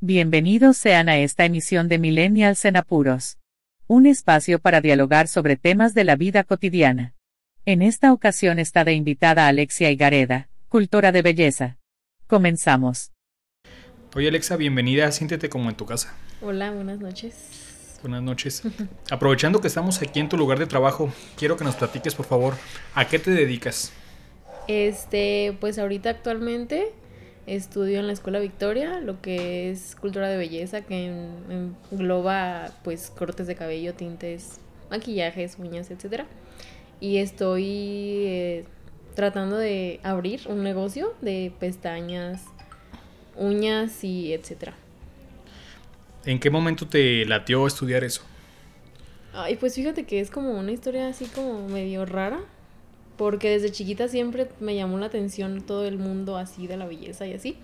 Bienvenidos sean a esta emisión de Millennials en Apuros. Un espacio para dialogar sobre temas de la vida cotidiana. En esta ocasión está de invitada Alexia Igareda, cultora de belleza. Comenzamos. Oye Alexa, bienvenida, siéntete como en tu casa. Hola, buenas noches. Buenas noches. Aprovechando que estamos aquí en tu lugar de trabajo, quiero que nos platiques por favor, ¿a qué te dedicas? Este, pues ahorita actualmente Estudio en la Escuela Victoria, lo que es cultura de belleza, que engloba pues cortes de cabello, tintes, maquillajes, uñas, etc. Y estoy eh, tratando de abrir un negocio de pestañas, uñas y etc. ¿En qué momento te latió estudiar eso? Ay, pues fíjate que es como una historia así como medio rara porque desde chiquita siempre me llamó la atención todo el mundo así de la belleza y así.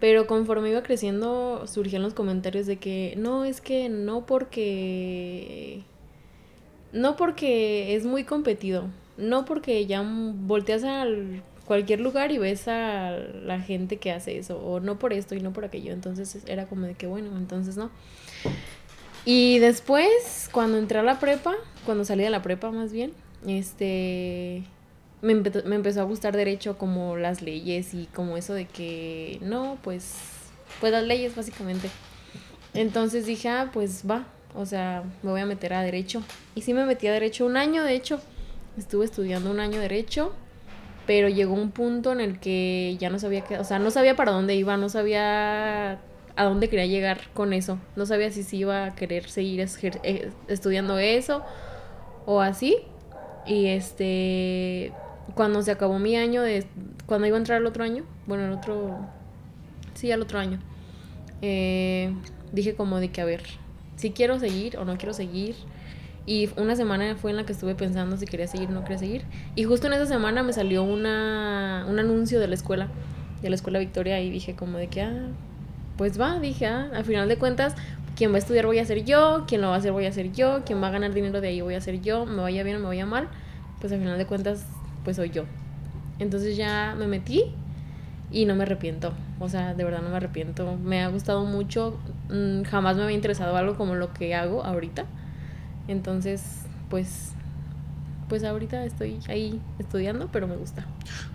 Pero conforme iba creciendo surgían los comentarios de que no, es que no porque... No porque es muy competido, no porque ya volteas a cualquier lugar y ves a la gente que hace eso, o no por esto y no por aquello. Entonces era como de que bueno, entonces no. Y después, cuando entré a la prepa, cuando salí de la prepa más bien, este, me, empezó a gustar derecho como las leyes y como eso de que, no, pues, pues las leyes básicamente. Entonces dije, ah, pues va, o sea, me voy a meter a derecho. Y sí me metí a derecho un año, de hecho, estuve estudiando un año derecho, pero llegó un punto en el que ya no sabía qué, o sea, no sabía para dónde iba, no sabía a dónde quería llegar con eso, no sabía si sí iba a querer seguir eh, estudiando eso o así. Y este, cuando se acabó mi año de, cuando iba a entrar el otro año, bueno, el otro, sí, al otro año, eh, dije como de que, a ver, si quiero seguir o no quiero seguir. Y una semana fue en la que estuve pensando si quería seguir o no quería seguir. Y justo en esa semana me salió una, un anuncio de la escuela, de la escuela Victoria, y dije como de que, ah, pues va, dije, ah, al final de cuentas, quien va a estudiar voy a ser yo, quien lo va a hacer voy a ser yo, quien va a ganar dinero de ahí voy a ser yo, me vaya bien o me vaya mal, pues al final de cuentas, pues soy yo. Entonces ya me metí y no me arrepiento, o sea, de verdad no me arrepiento, me ha gustado mucho, mm, jamás me había interesado algo como lo que hago ahorita, entonces, pues, pues ahorita estoy ahí estudiando, pero me gusta.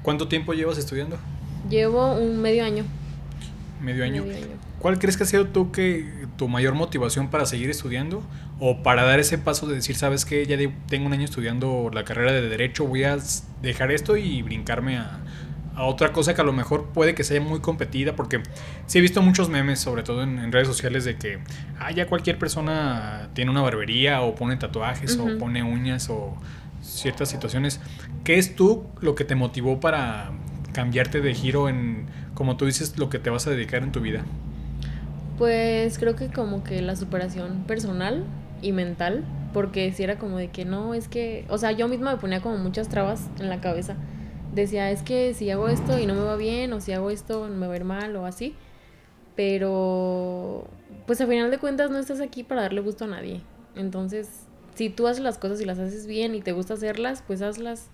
¿Cuánto tiempo llevas estudiando? Llevo un medio año. Medio año. ¿Cuál crees que ha sido tú que tu mayor motivación para seguir estudiando o para dar ese paso de decir, sabes que ya tengo un año estudiando la carrera de derecho, voy a dejar esto y brincarme a, otra cosa que a lo mejor puede que sea muy competida, porque sí he visto muchos memes, sobre todo en, redes sociales, de que ah, ya cualquier persona tiene una barbería o pone tatuajes o pone uñas o ciertas situaciones. ¿Qué es tú lo que te motivó para cambiarte de giro en como tú dices, lo que te vas a dedicar en tu vida? Pues creo que como que la superación personal y mental, porque si era como de que no, es que, o sea, yo misma me ponía como muchas trabas en la cabeza. Decía, es que si hago esto y no me va bien, o si hago esto me va a ir mal, o así. Pero, pues a final de cuentas no estás aquí para darle gusto a nadie. Entonces, si tú haces las cosas y las haces bien y te gusta hacerlas, pues hazlas.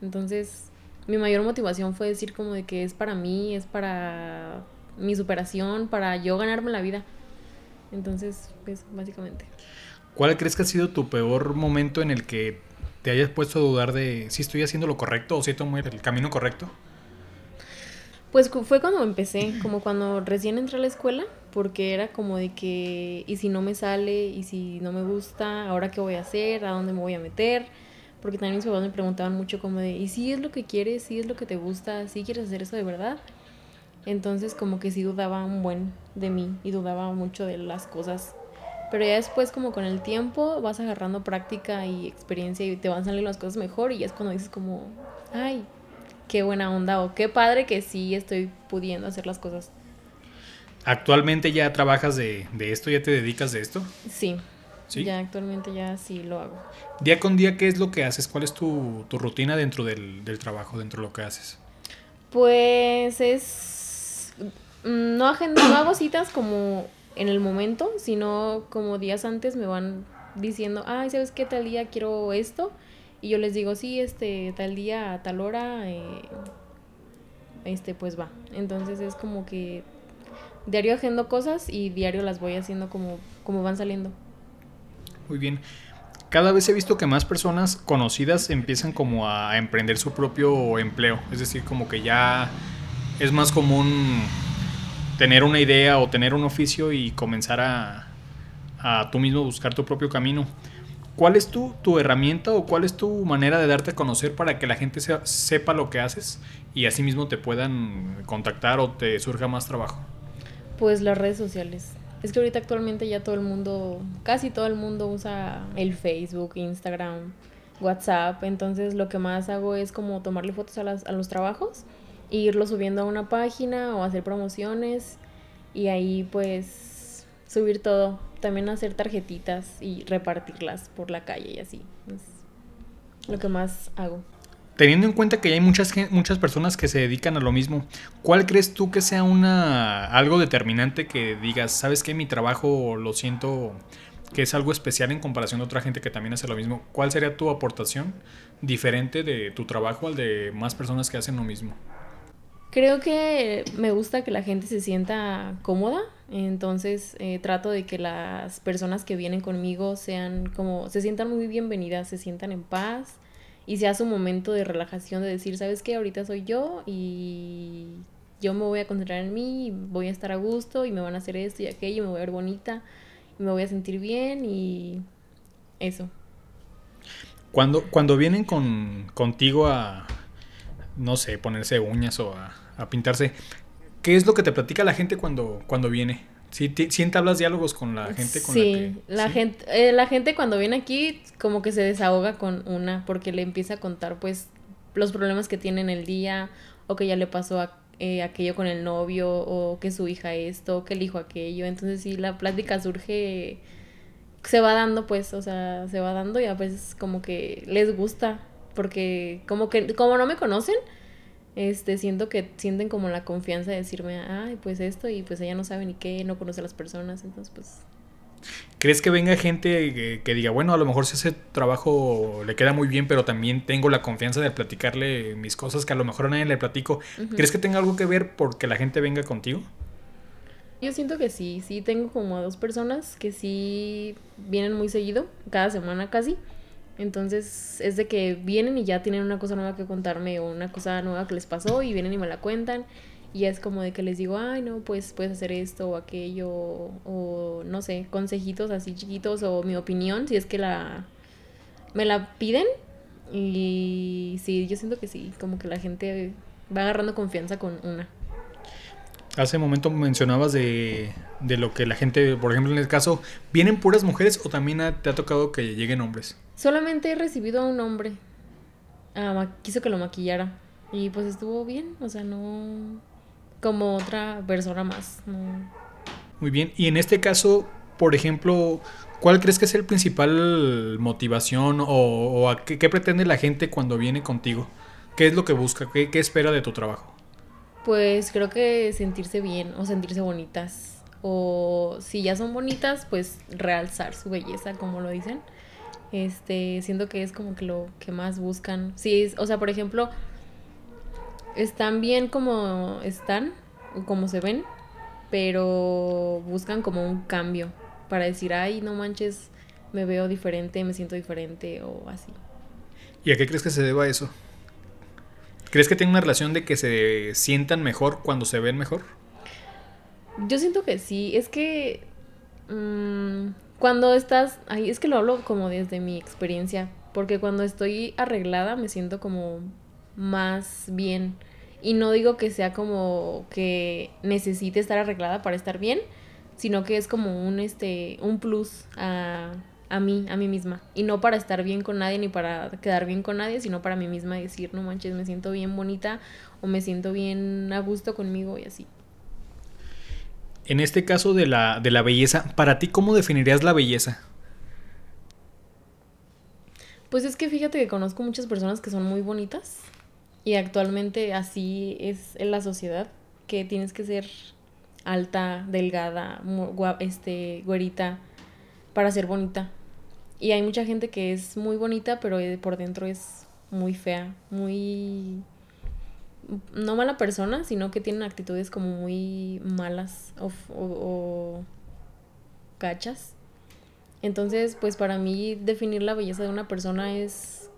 Entonces, mi mayor motivación fue decir como de que es para mí, es para mi superación, para yo ganarme la vida. Entonces, pues básicamente. ¿Cuál crees que ha sido tu peor momento en el que te hayas puesto a dudar de si estoy haciendo lo correcto o si tomo el camino correcto? Pues fue cuando empecé, como cuando recién entré a la escuela, porque era como de que, ¿y si no me sale? ¿Y si no me gusta? ¿Ahora qué voy a hacer? ¿A dónde me voy a meter? porque también mis papás me preguntaban mucho como de, ¿y si es lo que quieres? ¿Si es lo que te gusta? ¿Si quieres hacer eso de verdad? Entonces como que sí dudaba un buen de mí y dudaba mucho de las cosas. Pero ya después como con el tiempo vas agarrando práctica y experiencia y te van saliendo las cosas mejor y ya es cuando dices como, ay, qué buena onda o qué padre que sí estoy pudiendo hacer las cosas. ¿Actualmente ya trabajas de, de esto? ¿Ya te dedicas de esto? Sí, ya actualmente ya sí lo hago. Día con día, ¿qué es lo que haces? ¿Cuál es tu, rutina dentro del, trabajo, dentro de lo que haces? Pues es... No, no hago citas como en el momento, sino como días antes me van diciendo, ay, ¿sabes qué tal día quiero esto? Y yo les digo, sí, este, tal día, a tal hora, eh, este, pues va. Entonces es como que diario agendo cosas y diario las voy haciendo como, como van saliendo. Muy bien. Cada vez he visto que más personas conocidas empiezan como a emprender su propio empleo. Es decir, como que ya es más común tener una idea o tener un oficio y comenzar a, a tú mismo buscar tu propio camino. ¿Cuál es tu, tu herramienta o cuál es tu manera de darte a conocer para que la gente sepa lo que haces y así mismo te puedan contactar o te surja más trabajo? Pues las redes sociales. Es que ahorita actualmente ya todo el mundo, casi todo el mundo usa el Facebook, Instagram, WhatsApp. Entonces lo que más hago es como tomarle fotos a, las, a los trabajos irlo subiendo a una página o hacer promociones y ahí pues subir todo. También hacer tarjetitas y repartirlas por la calle y así. Es lo que más hago. Teniendo en cuenta que hay muchas, muchas personas que se dedican a lo mismo, ¿cuál crees tú que sea una algo determinante que digas, sabes que mi trabajo lo siento que es algo especial en comparación a otra gente que también hace lo mismo? ¿Cuál sería tu aportación diferente de tu trabajo al de más personas que hacen lo mismo? Creo que me gusta que la gente se sienta cómoda, entonces eh, trato de que las personas que vienen conmigo sean como, se sientan muy bienvenidas, se sientan en paz y sea su momento de relajación, de decir, ¿sabes qué? Ahorita soy yo y yo me voy a concentrar en mí, y voy a estar a gusto y me van a hacer esto y aquello, me voy a ver bonita y me voy a sentir bien y eso. Cuando, cuando vienen con, contigo a, no sé, ponerse uñas o a, a pintarse, ¿qué es lo que te platica la gente cuando, cuando viene? Sí, entablas diálogos con la gente con sí, la, gente, eh, la gente cuando viene aquí como que se desahoga con una porque le empieza a contar pues los problemas que tiene en el día o que ya le pasó eh, aquello con el novio o que su hija esto, o que el hijo aquello. Entonces sí, la plática surge, se va dando pues, o sea, se va dando y a veces como que les gusta porque como que como no me conocen, este, siento que sienten como la confianza de decirme, ay, pues esto, y pues ella no sabe ni qué, no conoce a las personas, entonces pues... ¿Crees que venga gente que, diga, bueno, a lo mejor si ese trabajo le queda muy bien, pero también tengo la confianza de platicarle mis cosas que a lo mejor a nadie le platico? ¿Crees que tenga algo que ver porque la gente venga contigo? Yo siento que sí, sí tengo como a dos personas que sí vienen muy seguido, cada semana casi. Entonces es de que vienen y ya tienen una cosa nueva que contarme o una cosa nueva que les pasó y vienen y me la cuentan. Y es como de que les digo, ay, no, pues puedes hacer esto o aquello, o, no sé, consejitos así chiquitos o mi opinión, si es que la me la piden. Y sí, yo siento que sí, como que la gente va agarrando confianza con una. Hace un momento mencionabas de, de lo que la gente, por ejemplo, en el caso, ¿vienen puras mujeres o también te ha tocado que lleguen hombres? Solamente he recibido a un hombre. Ah, quiso que lo maquillara. Y pues estuvo bien, o sea, no como otra persona más. Muy bien, y en este caso, por ejemplo, ¿cuál crees que es el principal motivación o, a qué, pretende la gente cuando viene contigo? ¿Qué es lo que busca? ¿Qué, ¿Qué espera de tu trabajo? Pues creo que sentirse bien o sentirse bonitas. O si ya son bonitas, pues realzar su belleza, como lo dicen. Este, siento que es como que lo que más buscan. Sí, o sea, por ejemplo, están bien como están, como se ven, pero buscan como un cambio para decir, ay, no manches, me veo diferente, me siento diferente o así. ¿Y a qué crees que se deba eso? ¿Crees que tiene una relación de que se sientan mejor cuando se ven mejor? Yo siento que sí, es que mmm, cuando estás, ay, es que lo hablo como desde mi experiencia, porque cuando estoy arreglada me siento como más bien. Y no digo que sea como que necesite estar arreglada para estar bien, sino que es como un este un plus a, a mí, a mí misma. Y no para estar bien con nadie ni para quedar bien con nadie, sino para mí misma decir, no manches, me siento bien bonita o me siento bien a gusto conmigo y así en este caso de la, de la belleza, para ti, ¿cómo definirías la belleza? Pues es que fíjate que conozco muchas personas que son muy bonitas y actualmente así es en la sociedad, que tienes que ser alta, delgada, este, güerita para ser bonita. Y hay mucha gente que es muy bonita, pero por dentro es muy fea, muy no mala persona, sino que tienen actitudes como muy malas o, o, cachas. Entonces, pues para mí definir la belleza de una persona es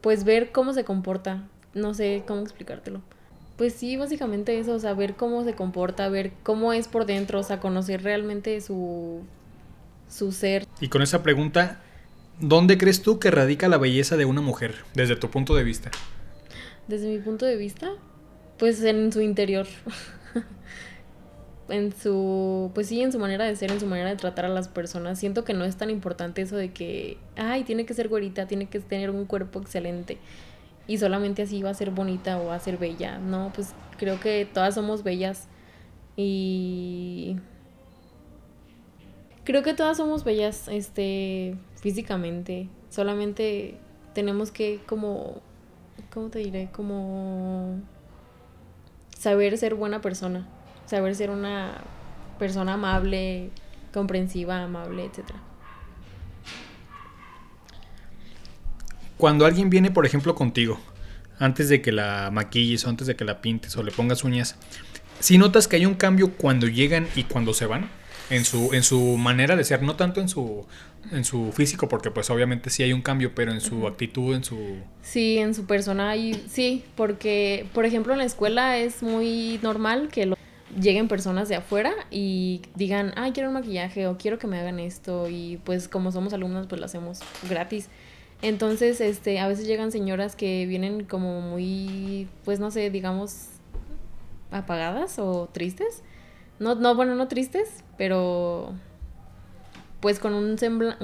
pues ver cómo se comporta. No sé cómo explicártelo. Pues sí, básicamente eso, o sea, ver cómo se comporta, ver cómo es por dentro, o sea, conocer realmente su su ser. Y con esa pregunta, ¿dónde crees tú que radica la belleza de una mujer desde tu punto de vista? Desde mi punto de vista, pues en su interior. en su, pues sí, en su manera de ser, en su manera de tratar a las personas. Siento que no es tan importante eso de que, ay, tiene que ser güerita, tiene que tener un cuerpo excelente y solamente así va a ser bonita o va a ser bella. No, pues creo que todas somos bellas y creo que todas somos bellas, este, físicamente. Solamente tenemos que como ¿cómo te diré? Como saber ser buena persona, saber ser una persona amable, comprensiva, amable, etc. Cuando alguien viene, por ejemplo, contigo, antes de que la maquilles o antes de que la pintes o le pongas uñas, si notas que hay un cambio cuando llegan y cuando se van, en su, en su manera de ser, no tanto en su, en su físico, porque pues obviamente sí hay un cambio, pero en su actitud, en su... Sí, en su persona, y, sí, porque por ejemplo en la escuela es muy normal que lleguen personas de afuera y digan, ay, quiero un maquillaje o quiero que me hagan esto y pues como somos alumnas pues lo hacemos gratis. Entonces, este, a veces llegan señoras que vienen como muy, pues no sé, digamos, apagadas o tristes no, no, bueno, no tristes, pero pues con un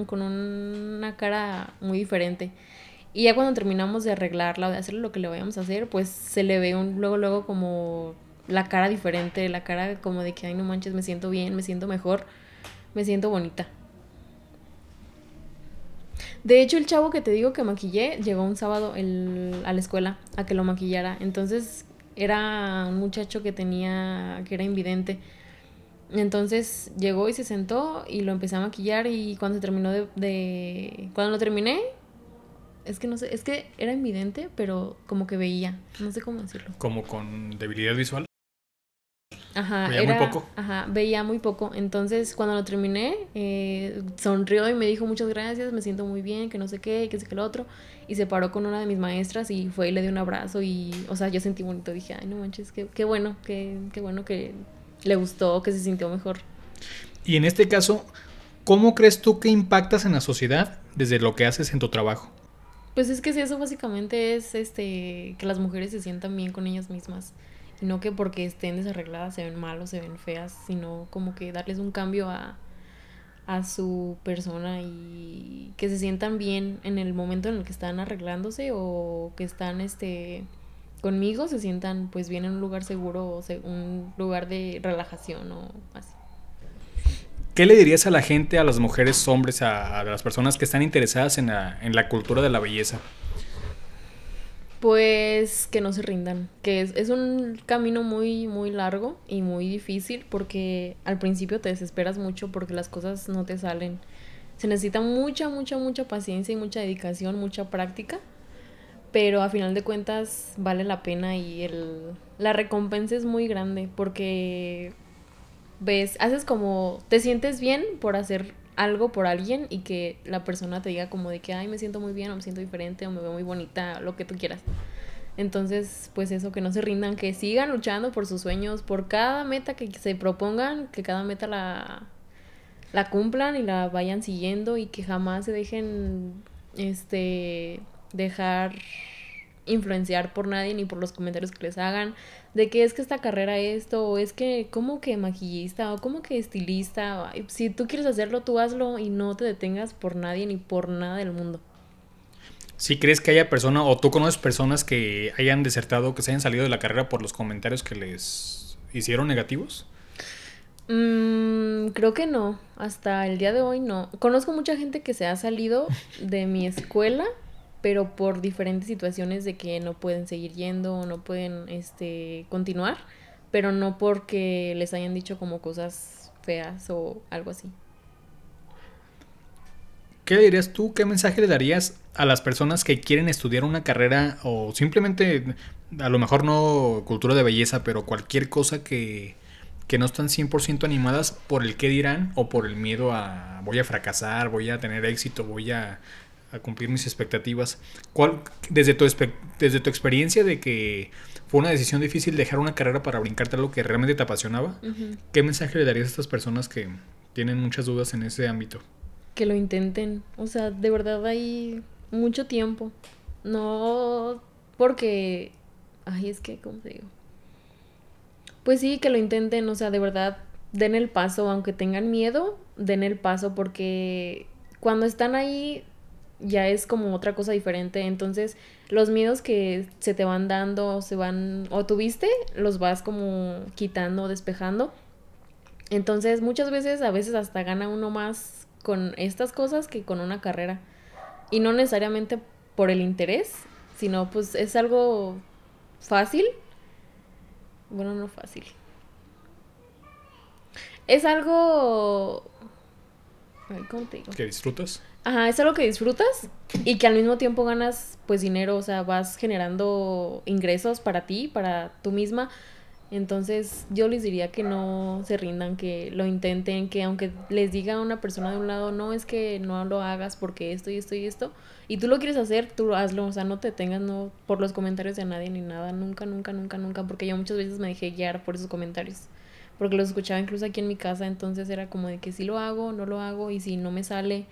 con una cara muy diferente. Y ya cuando terminamos de arreglarla de hacer lo que le vayamos a hacer, pues se le ve un, luego, luego como la cara diferente, la cara como de que, ay, no manches, me siento bien, me siento mejor, me siento bonita. De hecho, el chavo que te digo que maquillé llegó un sábado el, a la escuela a que lo maquillara. Entonces era un muchacho que tenía, que era invidente. Entonces llegó y se sentó y lo empecé a maquillar y cuando se terminó de, Cuando lo terminé, es que no sé, es que era invidente, pero como que veía, no sé cómo decirlo. ¿Como con debilidad visual? Ajá, veía muy poco. Ajá, veía muy poco. Entonces, cuando lo terminé, eh, sonrió y me dijo muchas gracias, me siento muy bien, que no sé qué, que sé que lo otro. Y se paró con una de mis maestras y fue y le dio un abrazo y, o sea, yo sentí bonito. Dije, ay, no manches, qué, qué bueno, qué, qué bueno que le gustó, que se sintió mejor. Y en este caso, ¿cómo crees tú que impactas en la sociedad desde lo que haces en tu trabajo? Pues es que si eso básicamente es este que las mujeres se sientan bien con ellas mismas. Y no que porque estén desarregladas se ven mal o se ven feas, sino como que darles un cambio a, a su persona y que se sientan bien en el momento en el que están arreglándose o que están este conmigo se sientan pues bien en un lugar seguro o un lugar de relajación o así. ¿Qué le dirías a la gente, a las mujeres, hombres, a, las personas que están interesadas en la, en la, cultura de la belleza? Pues que no se rindan, que es, es, un camino muy, muy largo y muy difícil porque al principio te desesperas mucho porque las cosas no te salen. Se necesita mucha, mucha, mucha paciencia y mucha dedicación, mucha práctica pero a final de cuentas vale la pena y el, la recompensa es muy grande porque ves, haces como, te sientes bien por hacer algo por alguien y que la persona te diga como de que, ay, me siento muy bien o me siento diferente o me veo muy bonita, lo que tú quieras. Entonces, pues eso, que no se rindan, que sigan luchando por sus sueños, por cada meta que se propongan, que cada meta la, la cumplan y la vayan siguiendo y que jamás se dejen, este, dejar influenciar por nadie ni por los comentarios que les hagan de que es que esta carrera esto o es que como que maquillista o como que estilista si tú quieres hacerlo tú hazlo y no te detengas por nadie ni por nada del mundo. Si crees que haya personas o tú conoces personas que hayan desertado que se hayan salido de la carrera por los comentarios que les hicieron negativos. Mm, creo que no. Hasta el día de hoy no. Conozco mucha gente que se ha salido de mi escuela pero por diferentes situaciones de que no pueden seguir yendo o no pueden este continuar, pero no porque les hayan dicho como cosas feas o algo así. ¿Qué dirías tú? ¿Qué mensaje le darías a las personas que quieren estudiar una carrera o simplemente a lo mejor no cultura de belleza, pero cualquier cosa que, que no están 100% animadas por el qué dirán o por el miedo a voy a fracasar, voy a tener éxito, voy a, a cumplir mis expectativas. ¿Cuál, desde, tu, desde tu experiencia de que fue una decisión difícil dejar una carrera para brincarte a lo que realmente te apasionaba, ¿qué mensaje le darías a estas personas que tienen muchas dudas en ese ámbito? Que lo intenten. O sea, de verdad hay mucho tiempo. No porque... Ay, es que, ¿cómo te digo? Pues sí, que lo intenten, o sea, de verdad, den el paso, aunque tengan miedo, den el paso porque cuando están ahí ya es como otra cosa diferente. Entonces, los miedos que se te van dando, se van, o tuviste, los vas como quitando, despejando. Entonces, muchas veces, a veces hasta gana uno más con estas cosas que con una carrera. Y no necesariamente por el interés, sino pues es algo fácil. Bueno, no fácil. Es algo... ¿Cómo te digo? ¿Que disfrutas? Ajá, es algo que disfrutas y que al mismo tiempo ganas pues dinero, o sea, vas generando ingresos para ti, para tú misma. Entonces yo les diría que no se rindan, que lo intenten, que aunque les diga una persona de un lado, no es que no lo hagas porque esto y esto y esto, y tú lo quieres hacer, tú hazlo, o sea, no te tengas no por los comentarios de nadie ni nada, nunca, nunca, nunca, nunca, porque yo muchas veces me dejé guiar por esos comentarios, porque los escuchaba incluso aquí en mi casa, entonces era como de que si lo hago, no lo hago, y si no me sale,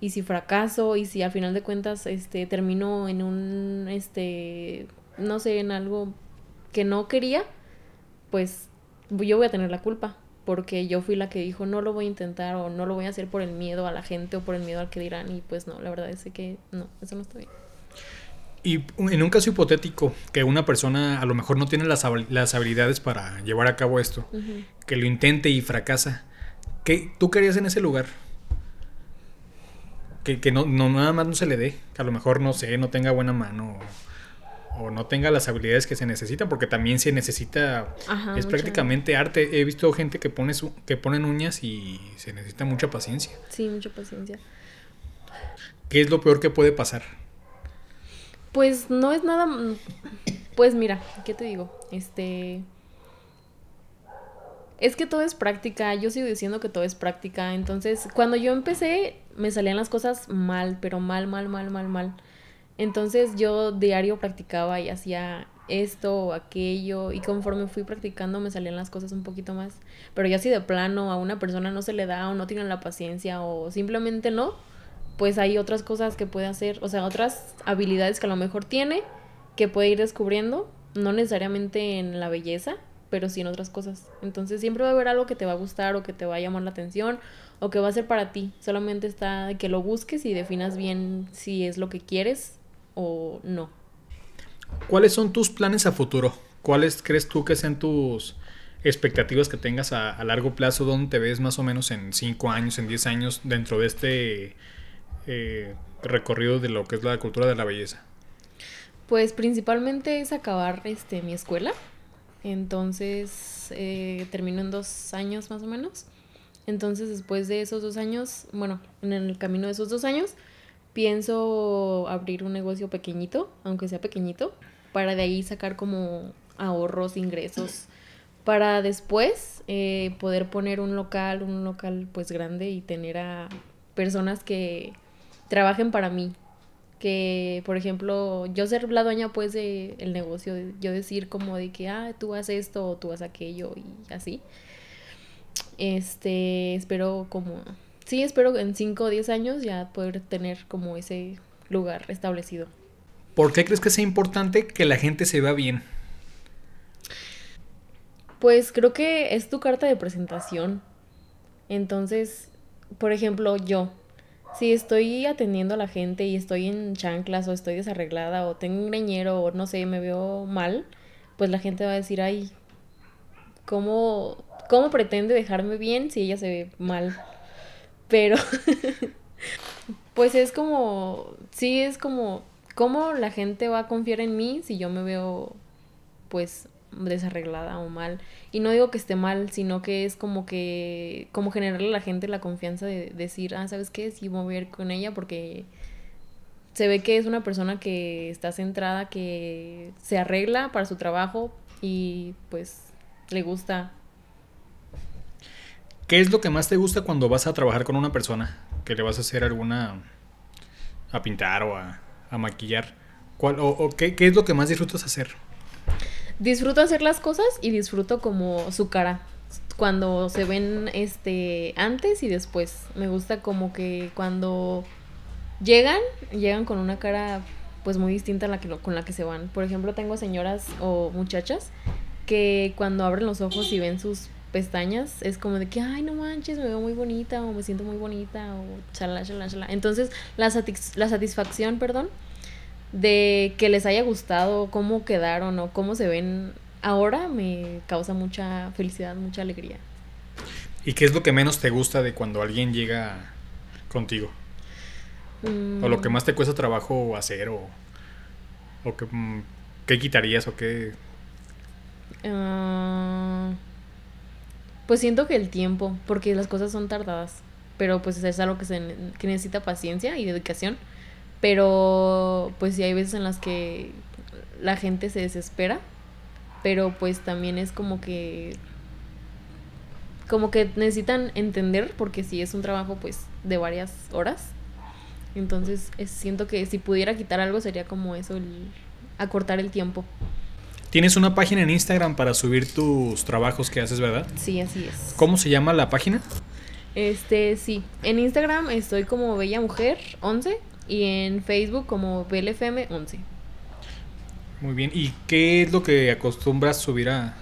y si fracaso y si al final de cuentas este termino en un este no sé en algo que no quería pues yo voy a tener la culpa porque yo fui la que dijo no lo voy a intentar o no lo voy a hacer por el miedo a la gente o por el miedo al que dirán y pues no la verdad es que no eso no está bien y en un caso hipotético que una persona a lo mejor no tiene las, las habilidades para llevar a cabo esto que lo intente y fracasa ¿qué tú querías en ese lugar? Que, no, nada más no se le dé, que a lo mejor no sé, no tenga buena mano o, no tenga las habilidades que se necesitan, porque también se necesita, es prácticamente arte. He visto gente que pone su, que ponen uñas y se necesita mucha paciencia. Sí, mucha paciencia. ¿Qué es lo peor que puede pasar? Pues no es nada, pues mira, ¿qué te digo? Este, es que todo es práctica, yo sigo diciendo que todo es práctica. Entonces, cuando yo empecé, me salían las cosas mal, pero mal, mal, mal, mal, mal. Entonces yo diario practicaba y hacía esto o aquello y conforme fui practicando me salían las cosas un poquito más. Pero ya si de plano a una persona no se le da o no tiene la paciencia o simplemente no, pues hay otras cosas que puede hacer, o sea, otras habilidades que a lo mejor tiene que puede ir descubriendo, no necesariamente en la belleza, pero sí en otras cosas. Entonces siempre va a haber algo que te va a gustar o que te va a llamar la atención o que va a ser para ti. Solamente está que lo busques y definas bien si es lo que quieres o no. ¿Cuáles son tus planes a futuro? ¿Cuáles crees tú que sean tus expectativas que tengas a, largo plazo? ¿Dónde te ves más o menos en 5 años, en 10 años dentro de este eh, recorrido de lo que es la cultura de la belleza? Pues principalmente es acabar este, mi escuela entonces eh, termino en dos años más o menos. Entonces después de esos dos años, bueno, en el camino de esos dos años, pienso abrir un negocio pequeñito, aunque sea pequeñito, para de ahí sacar como ahorros, ingresos, para después eh, poder poner un local, un local pues grande y tener a personas que trabajen para mí, que, por ejemplo, yo ser la dueña pues de el negocio, yo decir como de que, ah, tú haces esto o tú haces aquello y así. Este, espero como, sí, espero en 5 o 10 años ya poder tener como ese lugar establecido. ¿Por qué crees que sea importante que la gente se vea bien? Pues creo que es tu carta de presentación. Entonces, por ejemplo, yo, si estoy atendiendo a la gente y estoy en chanclas o estoy desarreglada o tengo un greñero o no sé, me veo mal, pues la gente va a decir, ay, ¿cómo, cómo pretende dejarme bien si ella se ve mal? Pero, pues es como, sí, es como, ¿cómo la gente va a confiar en mí si yo me veo, pues, desarreglada o mal. Y no digo que esté mal, sino que es como que, como generarle a la gente la confianza de decir, ah, ¿sabes qué? Sí, voy a con ella porque se ve que es una persona que está centrada, que se arregla para su trabajo y pues le gusta. ¿Qué es lo que más te gusta cuando vas a trabajar con una persona? Que le vas a hacer alguna... a pintar o a, a maquillar. ¿Cuál, o, o qué, qué es lo que más disfrutas hacer? Disfruto hacer las cosas y disfruto como su cara. Cuando se ven este antes y después. Me gusta como que cuando llegan, llegan con una cara pues muy distinta a la que con la que se van. Por ejemplo, tengo señoras o muchachas que cuando abren los ojos y ven sus pestañas es como de que, ay, no manches, me veo muy bonita o me siento muy bonita o chala, chala, chala. Entonces, la, satis- la satisfacción, perdón, de que les haya gustado cómo quedaron o cómo se ven ahora me causa mucha felicidad, mucha alegría. ¿Y qué es lo que menos te gusta de cuando alguien llega contigo? O lo que Mm, más te cuesta trabajo hacer o, o que, mm, qué quitarías o qué... ah, pues siento que el tiempo, porque las cosas son tardadas, pero pues es algo que, se, que necesita paciencia y dedicación, pero pues sí hay veces en las que la gente se desespera, pero pues también es como que como que necesitan entender porque si es un trabajo pues de varias horas entonces es- siento que si pudiera quitar algo sería como eso el acortar el tiempo Tienes una página en Instagram para subir tus trabajos que haces, ¿verdad? sí así es ¿Cómo se llama la página? este sí en Instagram estoy como bella mujer 11 y en Facebook como BLFM 11 Muy bien. ¿Y qué es lo que acostumbras subir a...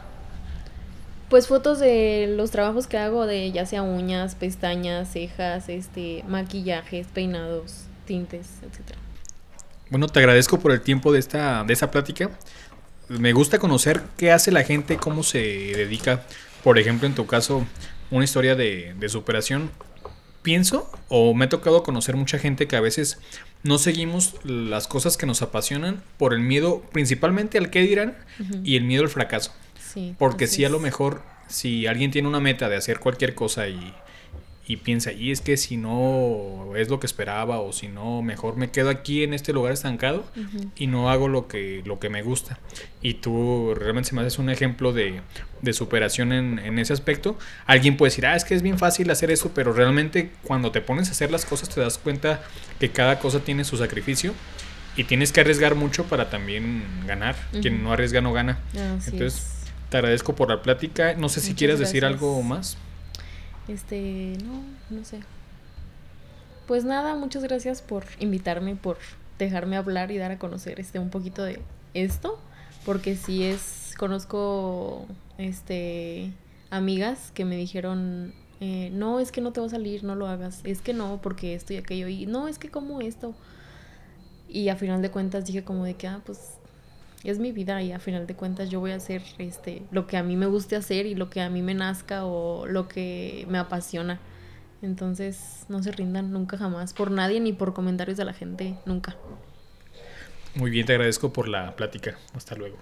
Pues fotos de los trabajos que hago de ya sea uñas, pestañas, cejas, este, maquillajes, peinados, tintes, etcétera. Bueno, te agradezco por el tiempo de esta, de esta plática. Me gusta conocer qué hace la gente, cómo se dedica. Por ejemplo, en tu caso, una historia de, de superación. Pienso, o me ha tocado conocer mucha gente que a veces no seguimos las cosas que nos apasionan por el miedo, principalmente al qué dirán y el miedo al fracaso. Sí. Porque si a lo mejor, si alguien tiene una meta de hacer cualquier cosa y, y piensa, y es que si no es lo que esperaba o si no, mejor me quedo aquí en este lugar estancado Ujú. y no hago lo que, lo que me gusta. Y tú realmente se me haces un ejemplo de, de superación en, en ese aspecto. Alguien puede decir, ah, es que es bien fácil hacer eso, pero realmente cuando te pones a hacer las cosas te das cuenta que cada cosa tiene su sacrificio. Y tienes que arriesgar mucho para también ganar. Quien Ujú. no arriesga no gana. Así Entonces, es. te agradezco por la plática. No sé si Muchas quieres decir gracias. algo más. Este, no, no sé. Pues nada, muchas gracias por invitarme, por dejarme hablar y dar a conocer este un poquito de esto, porque sí es conozco este amigas que me dijeron eh, no es que no te va a salir, no lo hagas, es que no porque esto y aquello y no es que como esto y a final de cuentas dije como de que ah pues es mi vida y a final de cuentas yo voy a hacer este lo que a mí me guste hacer y lo que a mí me nazca o lo que me apasiona. Entonces, no se rindan nunca jamás por nadie ni por comentarios de la gente, nunca. Muy bien, te agradezco por la plática. Hasta luego.